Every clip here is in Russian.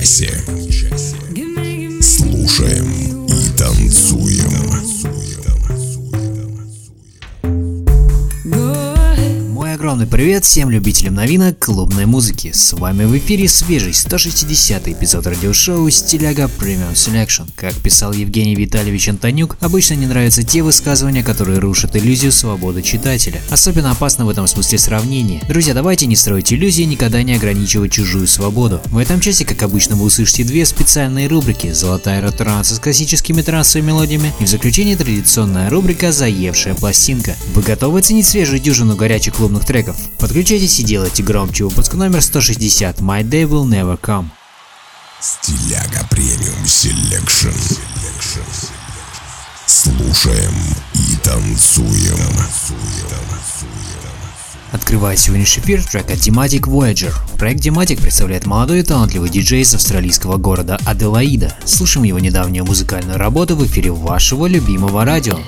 guys here. Привет всем любителям новинок клубной музыки. С вами в эфире свежий 160 эпизод радиошоу Стиляга Premium Selection. Как писал Евгений Витальевич Антонюк, обычно не нравятся те высказывания, которые рушат иллюзию свободы читателя. Особенно опасно в этом смысле сравнение. Друзья, давайте не строить иллюзии, никогда не ограничивать чужую свободу. В этом часе, как обычно, вы услышите две специальные рубрики «Золотая ретранса» с классическими трансовыми мелодиями и в заключение традиционная рубрика «Заевшая пластинка». Вы готовы оценить свежую дюжину горячих клубных треков? Подключайтесь и делайте громче выпуск номер 160 «My Day Will Never Come». Стиляга Premium Selection. Слушаем и танцуем. Открывает сегодняшний эфир трек от Dematic Voyager. Проект Dematic представляет молодой и талантливый диджей из австралийского города Аделаида. Слушаем его недавнюю музыкальную работу в эфире вашего любимого радио.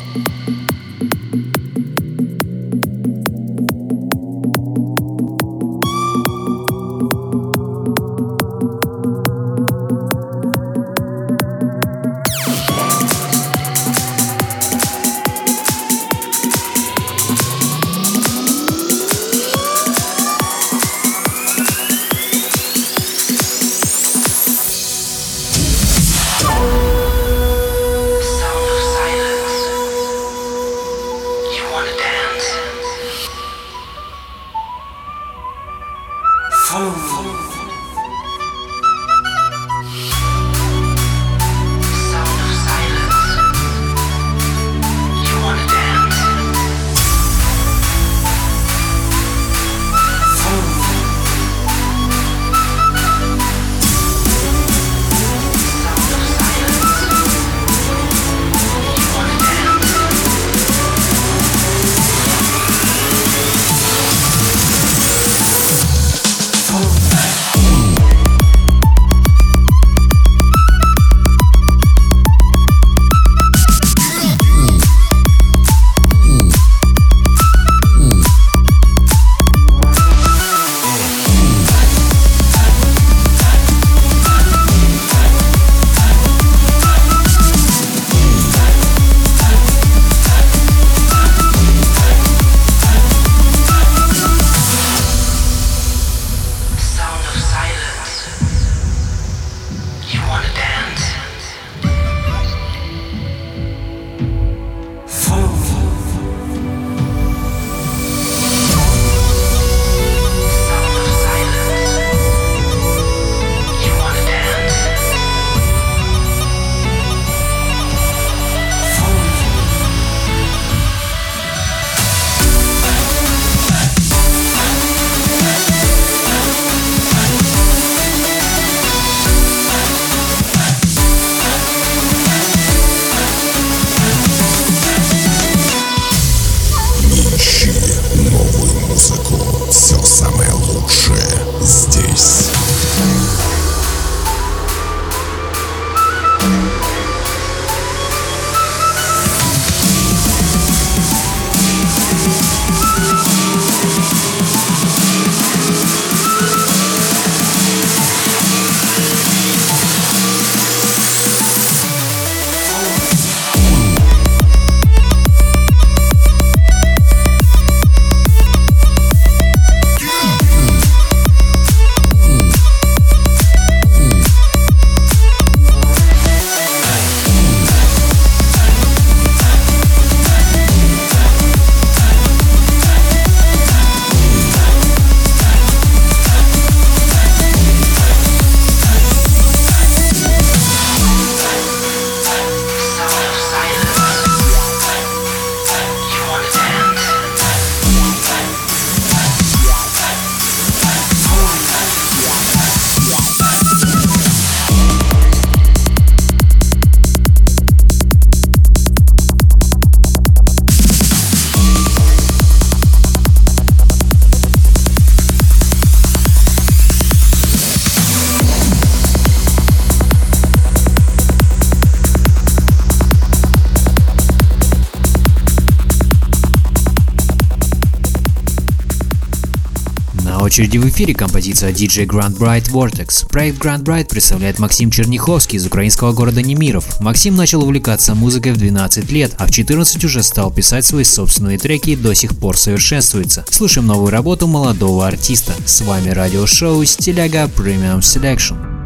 Очереди в эфире композиция DJ Grand Bright Vortex. Проект Grand Bright представляет Максим Черняховский из украинского города Немиров. Максим начал увлекаться музыкой в 12 лет, а в 14 уже стал писать свои собственные треки и до сих пор совершенствуется. Слушаем новую работу молодого артиста. С вами радиошоу Стиляга Premium Selection.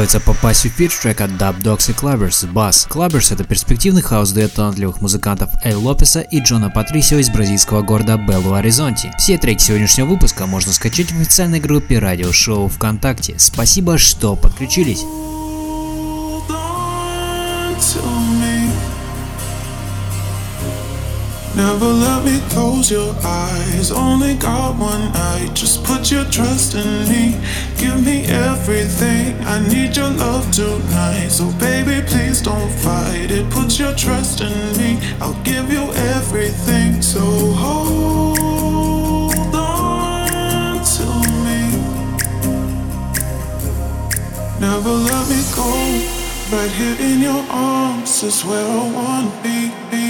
Готовится попасть в эфир трек от Dub Dogs и Clubbers Bass. Clubbers это перспективный хаус-дуэт талантливых музыкантов Эй Лопеса и Джона Патрисио из бразильского города Белу Аризонти. Все треки сегодняшнего выпуска можно скачать в официальной группе радиошоу ВКонтакте. Спасибо, что подключились. Never let me close your eyes. Only got one night. Just put your trust in me. Give me everything. I need your love tonight. So, baby, please don't fight it. Put your trust in me. I'll give you everything. So, hold on to me. Never let me go. Right here in your arms is where I wanna be.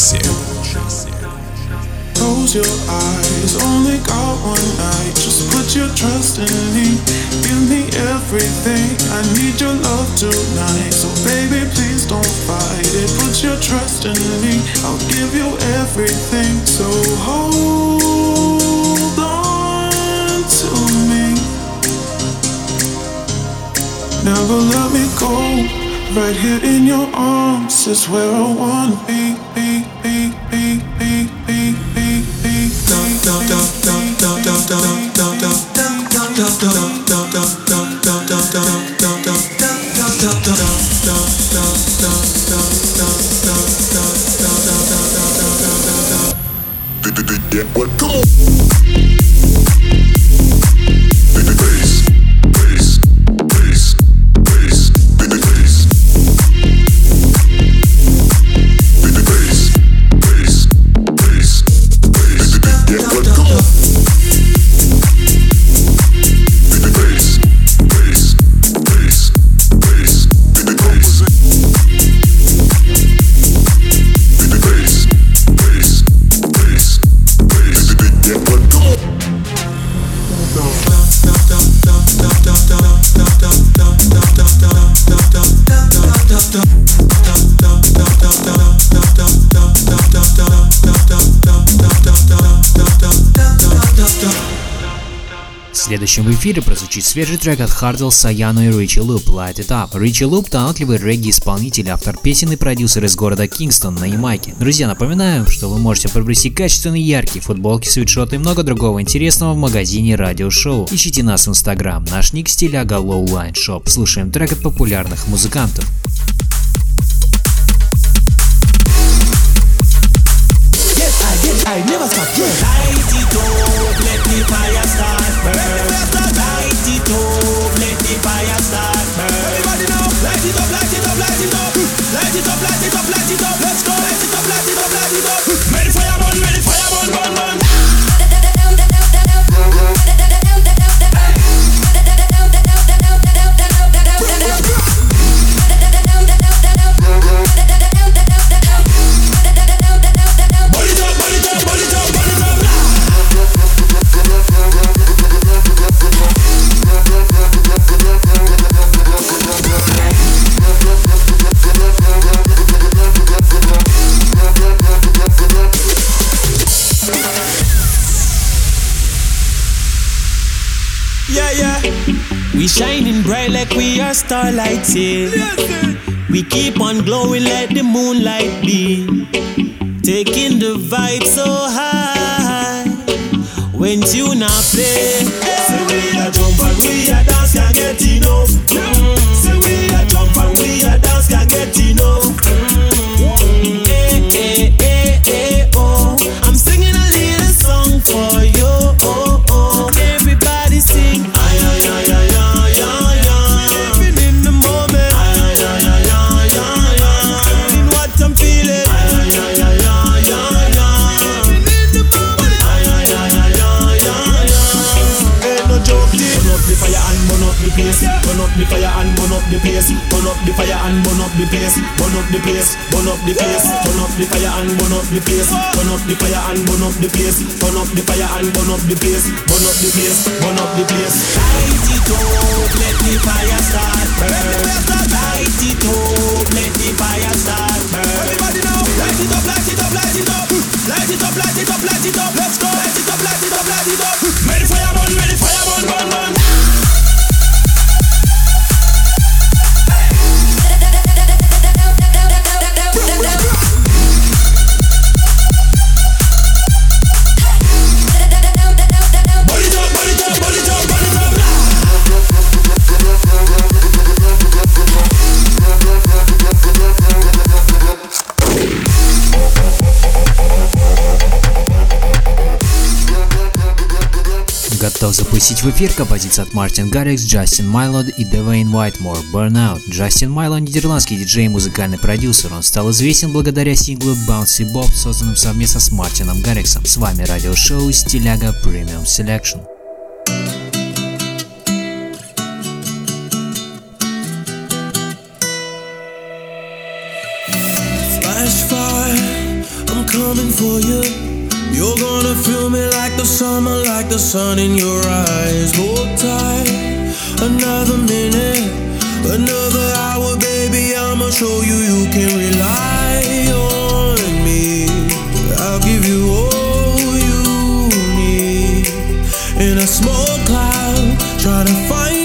Close your eyes, only got one night. Just put your trust in me. Give me everything. I need your love tonight. So, baby, please don't fight it. Put your trust in me. I'll give you everything. So, hold on to me. Never let me go. Right here in your arms is where I wanna be. Эфире прозвучит свежий трек от Хардвелл, Суяно и Ричи Луп «Light It Up». Ричи Луп – талантливый регги-исполнитель, автор песен и продюсер из города Кингстон на Ямайке. Друзья, напоминаю, что вы можете приобрести качественные яркие футболки, свитшоты и много другого интересного в магазине радиошоу. Ищите нас в инстаграм, наш ник стиляга Lowline Shop. Слушаем трек от популярных музыкантов. Yes, I, yes, I never. our starlight sail. We keep on glowing, let the moonlight be. Taking the vibe so high. When you tune play, eh, eh. hey, we are jump and we are dance can't get Burn up the fire and burn up the place. Burn up the fire and burn up the place. Burn up the place. Burn up the place. Turn up the fire and burn up the place. Turn up the fire and burn up the place. Turn up the fire and burn up the place. Burn up the place. Burn up the place. Light it up, let the fire start burn. Light it up, let the fire start burn. Everybody now, light it up, light it up, light it up. Light it up, light it up, light it up. Let's go. Light it up, light it up, light it up. Готов запустить в эфир композиция от Мартин Гаррикс, Джастин Майло и Девейн Уайтмор «Burnout». Джастин Майло – нидерландский диджей и музыкальный продюсер. Он стал известен благодаря синглу Bouncy Bob, созданным совместно с Мартином Гарриксом. С вами радиошоу «Стиляга Premium Selection». Flash fire, I'm coming for you. You're gonna feel me like the summer, like the sun in your eyes. Hold tight, another minute, another hour, baby. I'ma show you you can rely on me. I'll give you all you need in a small cloud, trying to find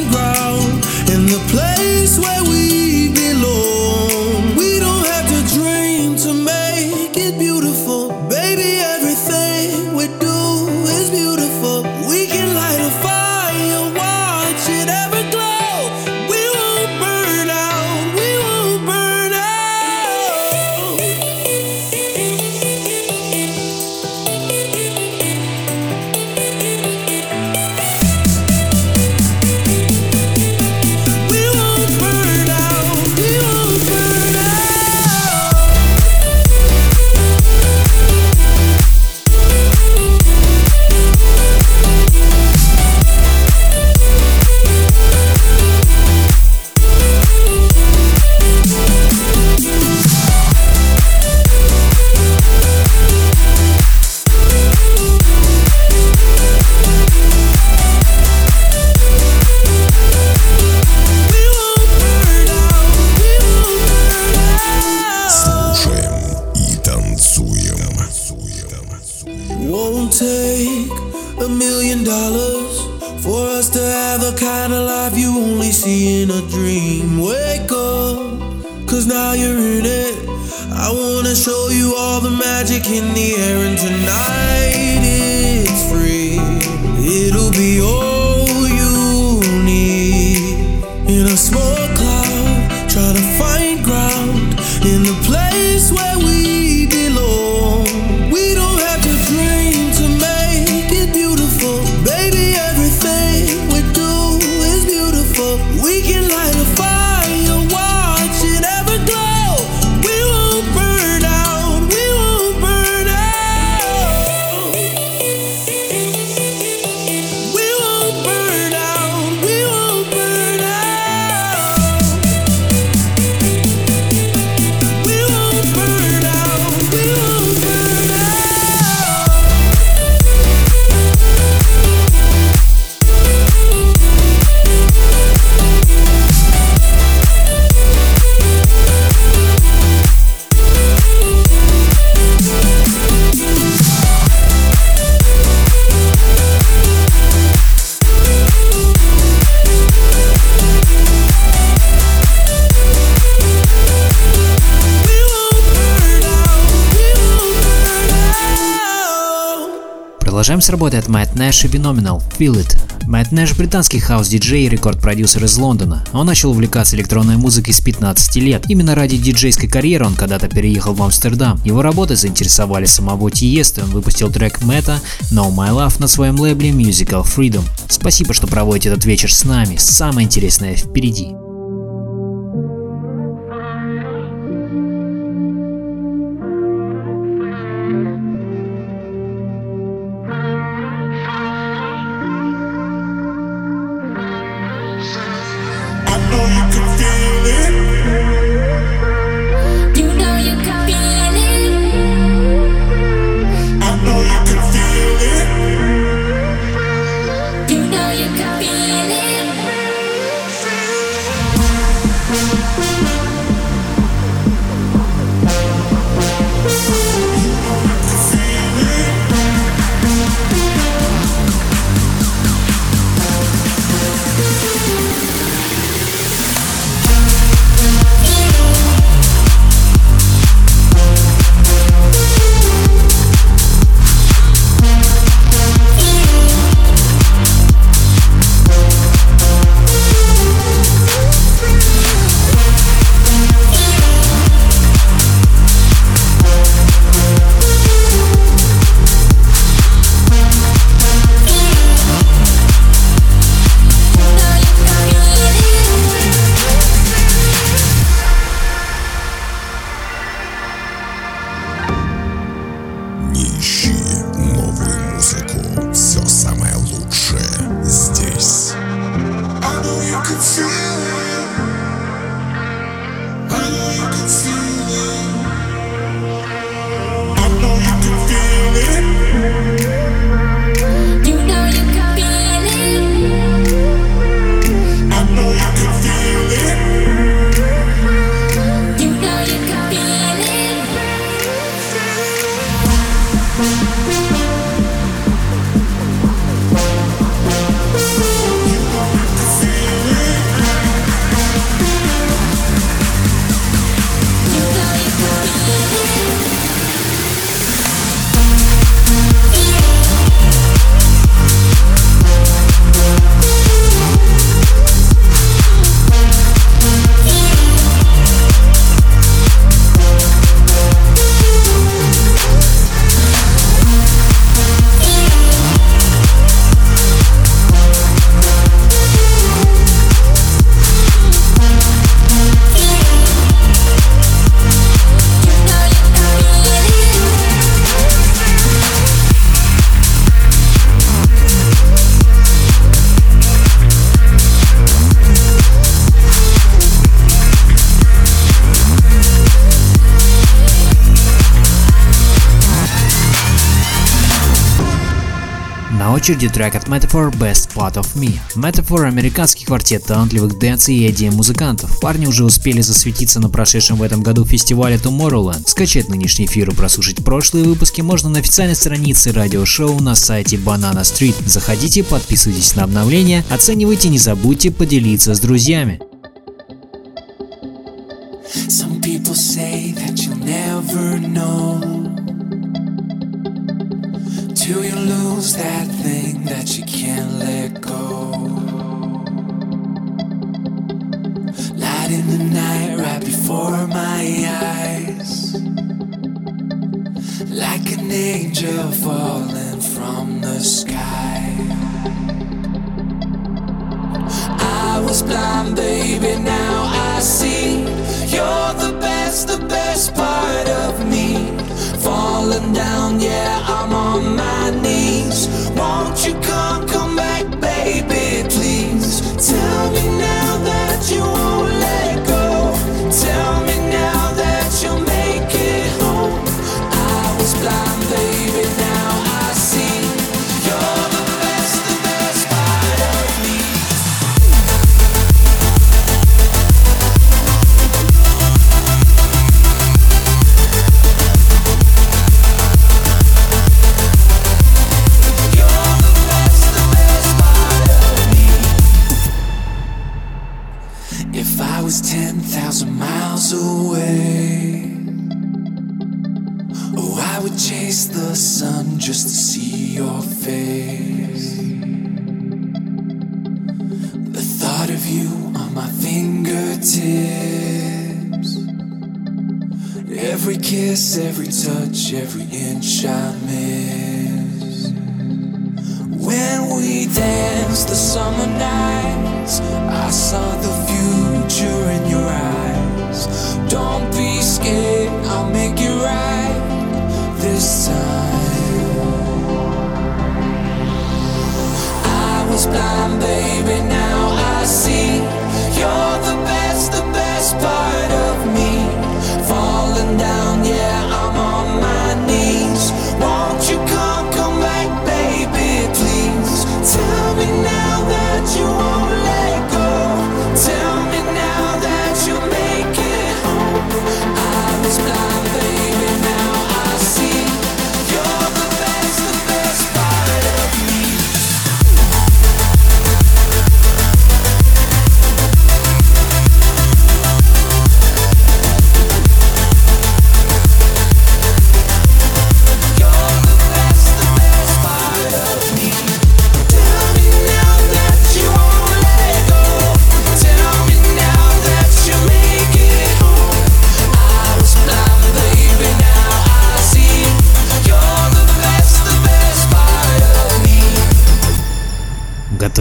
out. Продолжаем с работы от Мэтт Нэш и Phenomenal Feel It. Мэтт Нэш – британский хаус-диджей и рекорд-продюсер из Лондона. Он начал увлекаться электронной музыкой с 15 лет. Именно ради диджейской карьеры он когда-то переехал в Амстердам. Его работы заинтересовали самого Тиесто, он выпустил трек Мэтта «Know My Love» на своем лейбле Musical Freedom. Спасибо, что проводите этот вечер с нами. Самое интересное впереди. Очереди трек от Metaphor Best Part of Me. Metaphor – американский квартет талантливых dance и EDM-музыкантов. Парни уже успели засветиться на прошедшем в этом году фестивале Tomorrowland. Скачать нынешний эфир и прослушать прошлые выпуски можно на официальной странице радиошоу на сайте Banana Street. Заходите, подписывайтесь на обновления, оценивайте, не забудьте поделиться с друзьями. Some people say that you'll never know till you lose that thing that you can't let go. Light in the night right before my eyes, like an angel falling from the sky. I was blind, baby, now I see. You're the best, the best part of me. Falling down, yeah, I'm on you want If I was 10,000 miles away, oh, I would chase the sun just to see your face. The thought of you on my fingertips. Every kiss, every touch, every inch I miss. When we danced the summer nights, I saw the future in your eyes. Don't be scared, I'll make it right this time. I was blind, baby, now I see. You're the best, the best part of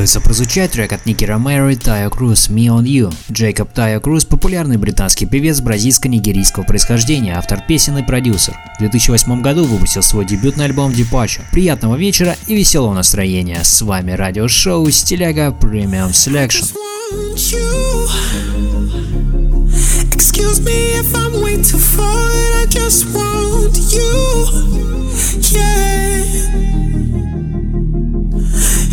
Готовится прозвучать трек от Ники Ромеро и Тайо Круз «Me on You». Джейкоб Тайо Круз – популярный британский певец бразильско-нигерийского происхождения, автор песен и продюсер. В 2008 году выпустил свой дебютный альбом Departure. Приятного вечера и веселого настроения. С вами радиошоу Стиляга want you. Yeah.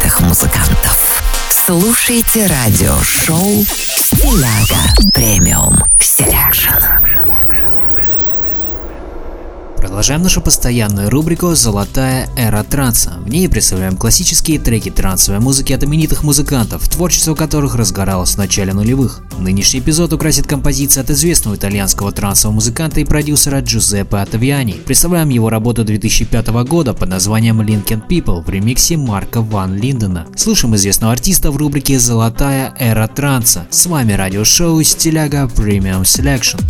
от именитых музыкантов. Слушайте радиошоу «Стиляга Premium Selection». Продолжаем нашу постоянную рубрику «Золотая эра транса». В ней представляем классические треки трансовой музыки от именитых музыкантов, творчество которых разгоралось в начале нулевых. Нынешний эпизод украсит композиция от известного итальянского трансового музыканта и продюсера Джузеппе Оттавиани. Представляем его работу 2005 года под названием Linking People в ремиксе Марка Ван Линдена. Слушаем известного артиста в рубрике «Золотая эра транса». С вами радиошоу «Стиляга Premium Selection».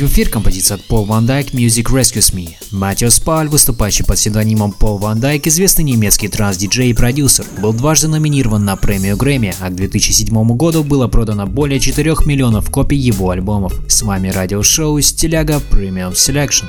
В эфир композиция от Paul Van Dyke Music Rescues Me. Матиас Паль, выступающий под псевдонимом Paul Van Dyke, известный немецкий транс-диджей и продюсер, был дважды номинирован на премию Грэмми, а к 2007 году было продано более 4 миллионов копий его альбомов. С вами радиошоу «Стиляга Premium Selection».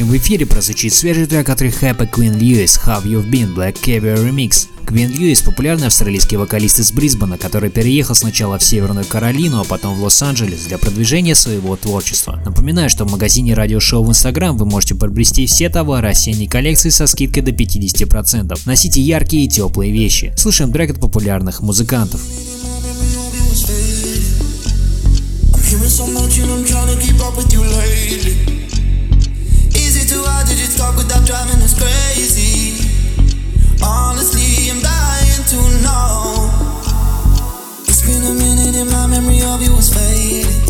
Следующим в эфире прозвучит свежий трек от рэпа Queen Lewis How You've Been Black Caviar Remix. Квин Льюис – популярный австралийский вокалист из Брисбена, который переехал сначала в Северную Каролину, а потом в Лос-Анджелес для продвижения своего творчества. Напоминаю, что в магазине радиошоу в Инстаграм вы можете приобрести все товары осенней коллекции со скидкой до 50%. Носите яркие и теплые вещи. Слушаем трек от популярных музыкантов. Hearing so much and I'm trying to keep up with you lately. Is it too hard to just talk without driving us crazy? Honestly, I'm dying to know. It's been a minute and my memory of you is fading.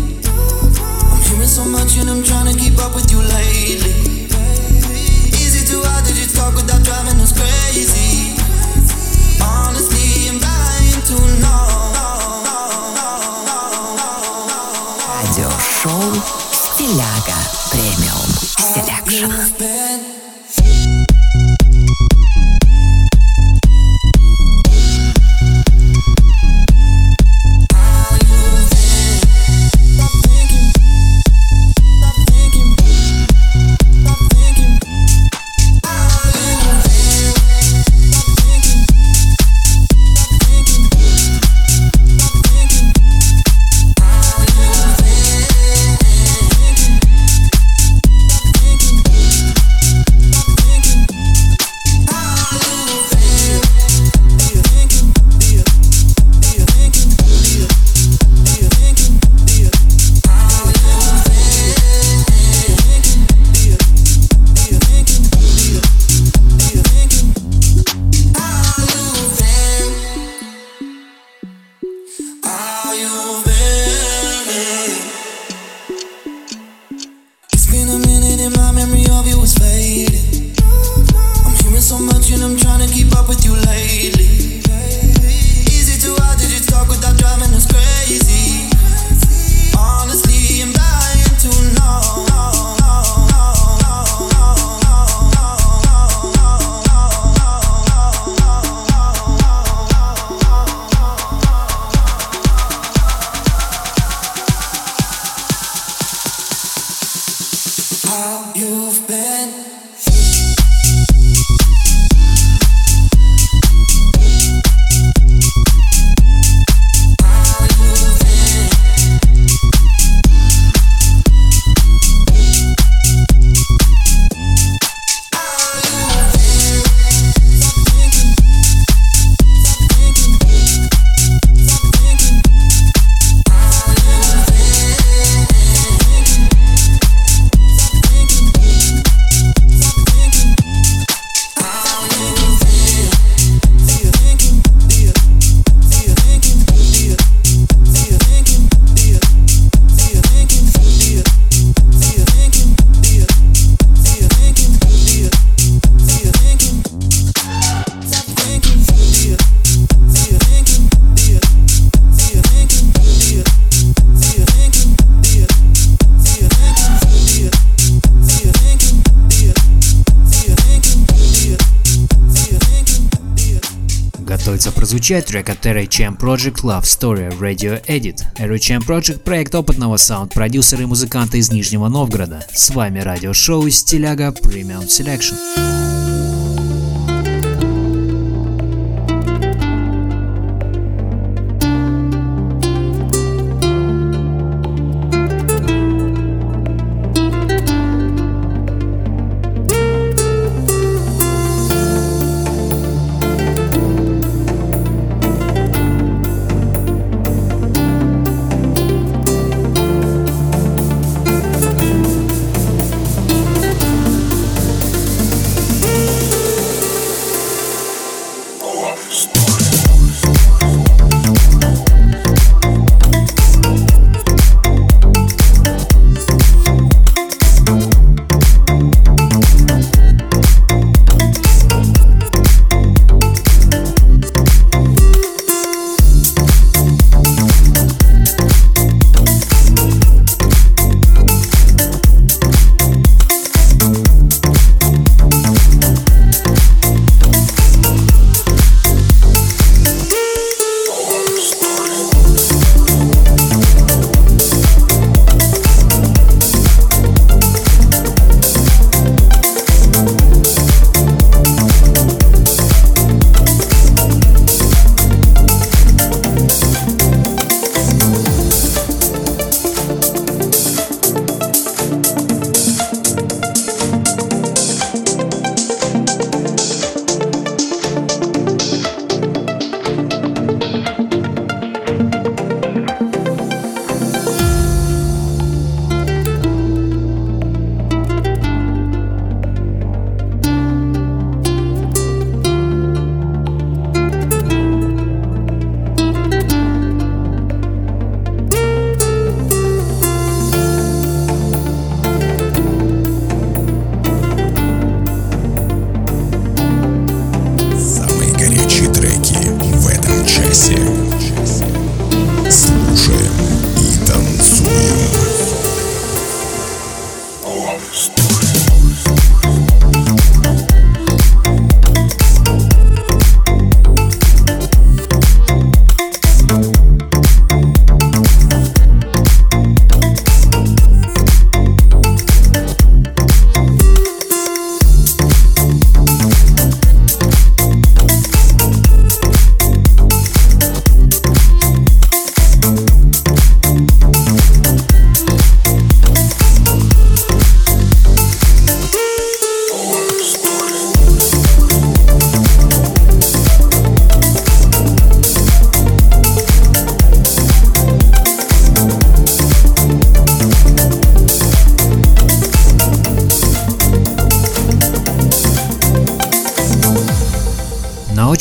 прозвучит трек от RHM Project Love Story Radio Edit. RHM Project – проект опытного саунд-продюсера и музыканта из Нижнего Новгорода. С вами радиошоу из Стиляга Premium Selection.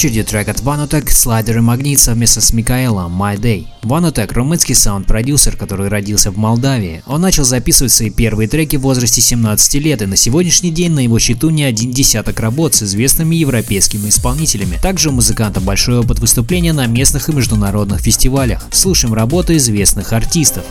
Очереди трек от Vanotech «Слайдер и Магнит» совместно с Микаэлом «My Day». Vanotech – румынский саунд-продюсер, который родился в Молдавии. Он начал записывать свои первые треки в возрасте 17 лет, и на сегодняшний день на его счету не один десяток работ с известными европейскими исполнителями. Также у музыканта большой опыт выступления на местных и международных фестивалях. Слушаем работы известных артистов.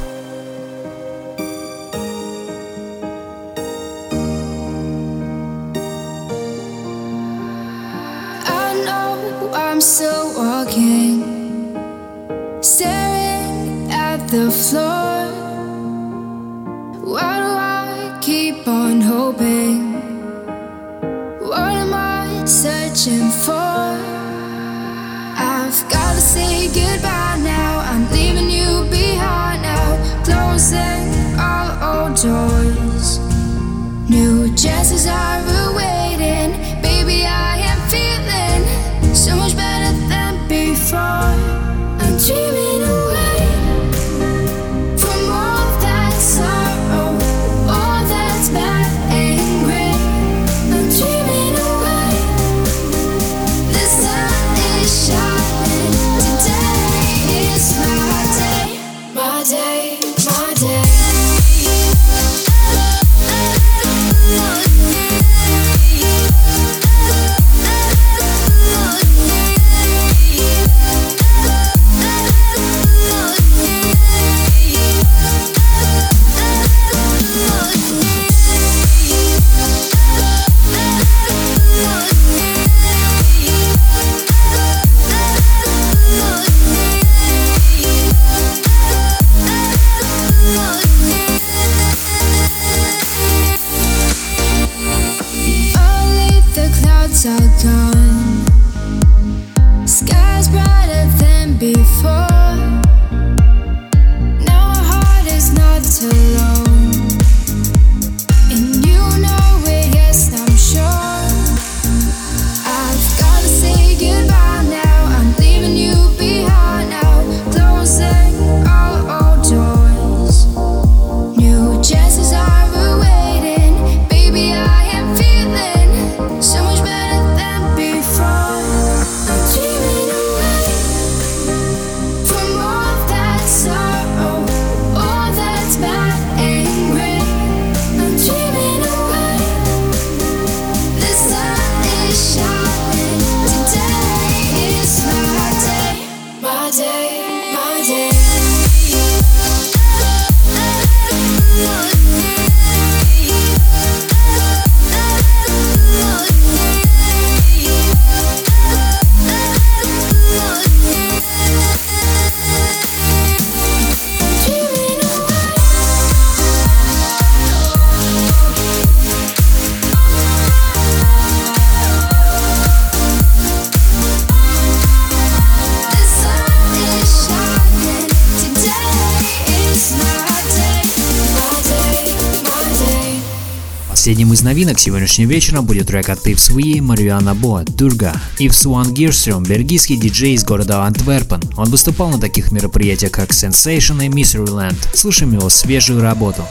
Из новинок сегодняшнего вечера будет трек от Тив Суи, Мариана Бо, Дурга. Ив Суан Гирстрем, бельгийский диджей из города Антверпен. Он выступал на таких мероприятиях, как Sensation и Miseryland. Слушаем его свежую работу.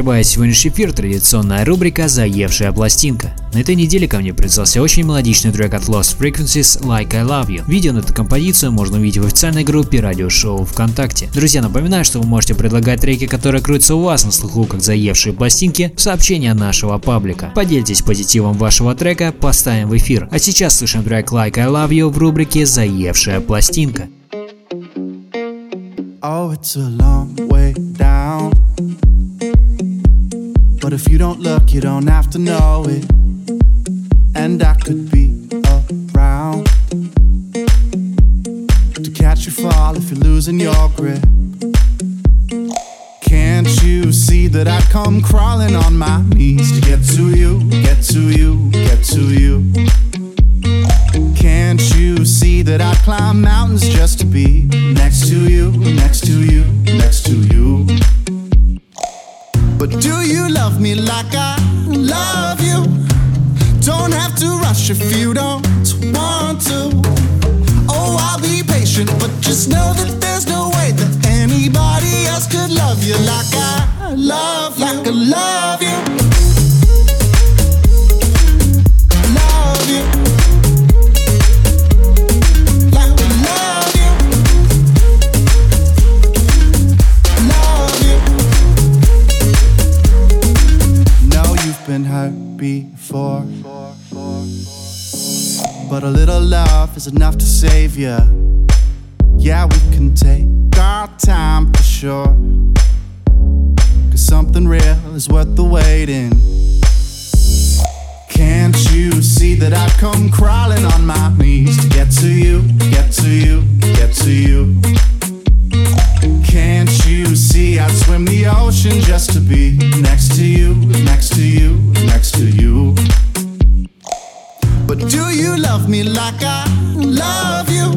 Закрывая сегодняшний эфир, традиционная рубрика «Заевшая пластинка». На этой неделе ко мне прислался очень мелодичный трек от Lost Frequencies «Like I Love You». Видео на эту композицию можно увидеть в официальной группе радиошоу ВКонтакте. Друзья, напоминаю, что вы можете предлагать треки, которые крутятся у вас на слуху, как заевшие пластинки, в сообщения нашего паблика. Поделитесь позитивом вашего трека, поставим в эфир. А сейчас слышим трек «Like I Love You» в рубрике «Заевшая пластинка». Oh, it's a long way down. But if you don't look, you don't have to know it. And I could be around to catch you fall if you're losing your grip. Can't you see that I come crawling on my knees to get to you, get to you, get to you? Can't you see that I climb mountains just to be next to you, next to you, me like I love you? Don't have to rush if you don't want to. Oh, I'll be patient, but just know that there's no way that anybody else could love you like I love, like I love you. But a little love is enough to save you. Yeah, we can take our time for sure. Cause something real is worth the waiting. Can't you see that I've come crawling on my knees to get to you, get to you, get to you? Can't you see I'd swim the ocean just to be next to you, next to you, But do you love me like I love you?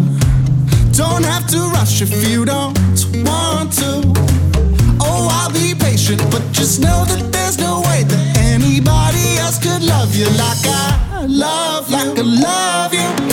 Don't have to rush if you don't want to. Oh, I'll be patient, but just know that there's no way that anybody else could love you like I love, like I love you.